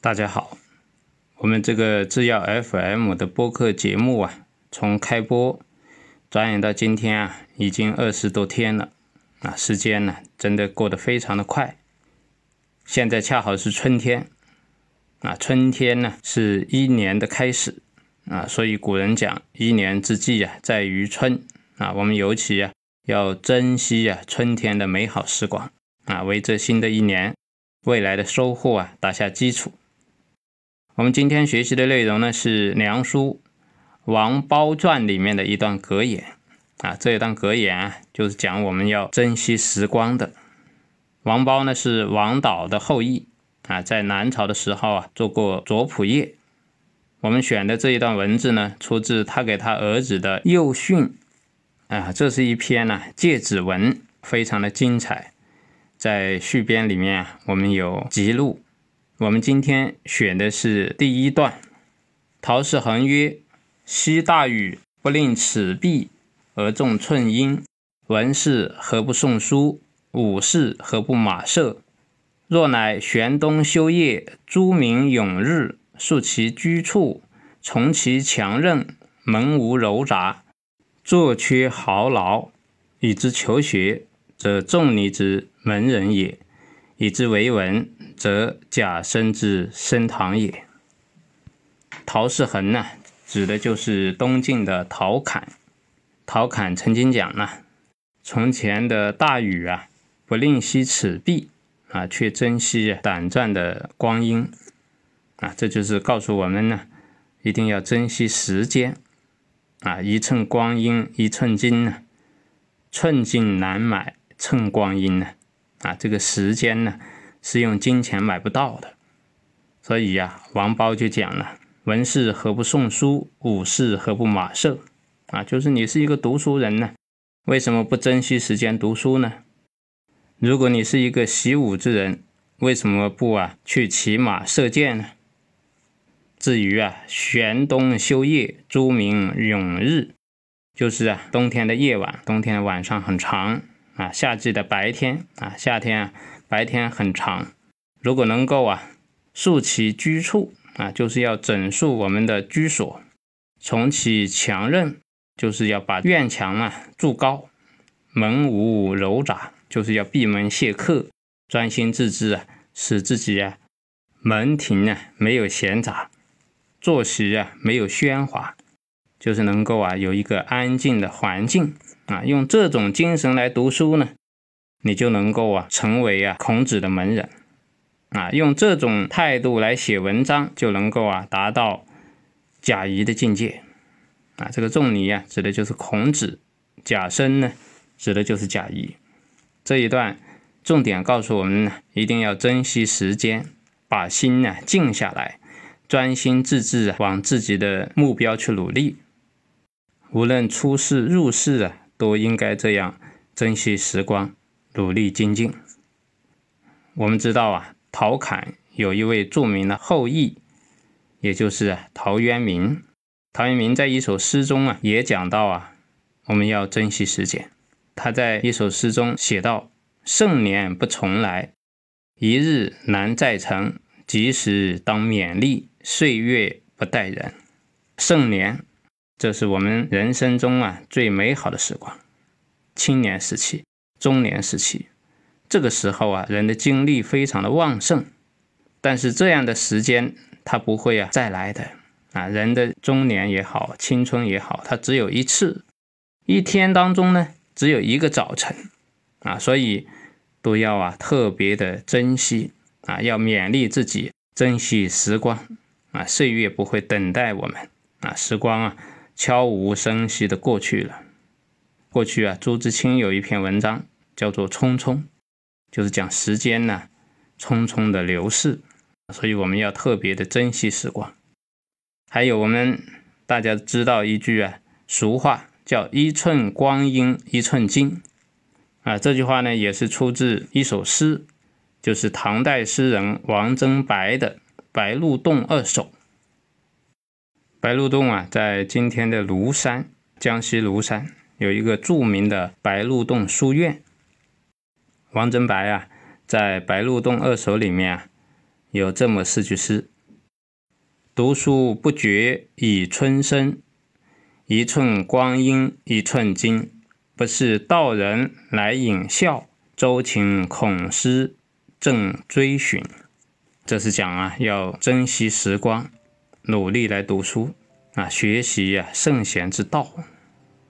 大家好，我们这个制药 FM 的播客节目啊，从开播转眼到今天啊，已经二十多天了。啊，时间呢真的过得非常的快。现在恰好是春天。啊，春天呢是一年的开始。啊，所以古人讲一年之计啊在于春。啊，我们尤其啊要珍惜啊春天的美好时光。啊，为这新的一年未来的收获啊打下基础。我们今天学习的内容呢，是《梁书·王褒传》里面的一段格言啊。这一段格言啊，就是讲我们要珍惜时光的。王褒呢是王导的后裔啊，在南朝的时候啊，做过左仆射。我们选的这一段文字呢，出自他给他儿子的幼训啊。这是一篇呢诫子文，非常的精彩。在序编里面，我们有记录。我们今天选的是第一段。陶氏恒曰：“昔大禹不令尺璧而重寸阴，文士何不诵书？武士何不马射？若乃玄冬修业，诸民永日，述其居处，从其强韧，门无柔杂，坐缺豪劳，以之求学，则仲尼之门人也；以之为文。”则假生之升堂也。陶世恒呢，指的就是东晋的陶侃。陶侃曾经讲呢，从前的大禹啊，不吝惜尺璧啊，却珍惜短暂的光阴啊，这就是告诉我们呢，一定要珍惜时间啊，一寸光阴一寸金呢，寸金难买寸光阴呢，啊这个时间呢。是用金钱买不到的，所以呀，王褒就讲了：“文士何不诵书？武士何不马射？”啊，就是你是一个读书人呢，为什么不珍惜时间读书呢？如果你是一个习武之人，为什么不啊去骑马射箭呢？至于啊，玄冬修业，朱明永日，就是啊，冬天的夜晚，冬天的晚上很长啊，夏季的白天啊，夏天啊。白天很长，如果能够啊，树其居处啊，就是要整肃我们的居所；重启墙刃，就是要把院墙啊筑高；门无柔杂，就是要闭门谢客，专心致志啊，使自己啊门庭啊没有闲杂，坐席啊没有喧哗，就是能够啊有一个安静的环境啊，用这种精神来读书呢。你就能够啊成为啊孔子的门人，啊用这种态度来写文章，就能够啊达到贾谊的境界，啊这个仲尼啊指的就是孔子，贾生呢指的就是贾谊。这一段重点告诉我们呢，一定要珍惜时间，把心呢静下来，专心致志啊往自己的目标去努力。无论出世入世啊，都应该这样珍惜时光。努力精进。我们知道啊，陶侃有一位著名的后裔，也就是陶渊明。陶渊明在一首诗中啊，也讲到啊，我们要珍惜时间。他在一首诗中写道：“盛年不重来，一日难再成。及时当勉励，岁月不待人。”盛年，这是我们人生中啊最美好的时光，青年时期。中年时期，这个时候啊，人的精力非常的旺盛，但是这样的时间它不会啊再来的啊。人的中年也好，青春也好，它只有一次，一天当中呢只有一个早晨啊，所以都要啊特别的珍惜啊，要勉励自己珍惜时光啊，岁月不会等待我们啊，时光啊悄无声息的过去了。过去啊，朱自清有一篇文章叫做《匆匆》，就是讲时间呢匆匆的流逝所以我们要特别的珍惜时光。还有我们大家知道一句啊俗话，叫“一寸光阴一寸金”，啊，这句话呢也是出自一首诗，就是唐代诗人王贞白的《白鹿洞二首》。白鹿洞啊，在今天的庐山，江西庐山有一个著名的白鹿洞书院。王贞白啊，在《白鹿洞二首》里面啊，有这么四句诗：“读书不觉已春深，一寸光阴一寸金。不是道人来引笑，周情恐失正追寻。”这是讲啊，要珍惜时光。努力来读书啊，学习呀圣贤之道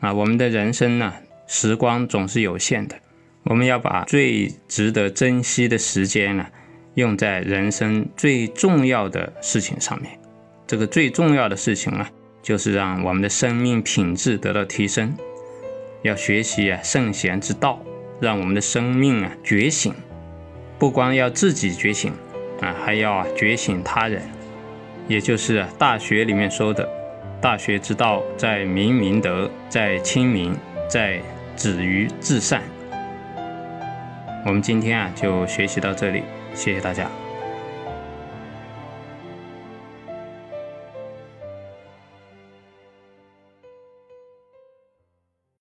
啊。我们的人生呢，时光总是有限的，我们要把最值得珍惜的时间呢，用在人生最重要的事情上面。这个最重要的事情啊，就是让我们的生命品质得到提升。要学习啊圣贤之道，让我们的生命啊觉醒。不光要自己觉醒啊，还要觉醒他人。也就是《大学》里面说的，“大学之道，在明明德，在亲民，在止于至善。”我们今天啊，就学习到这里，谢谢大家。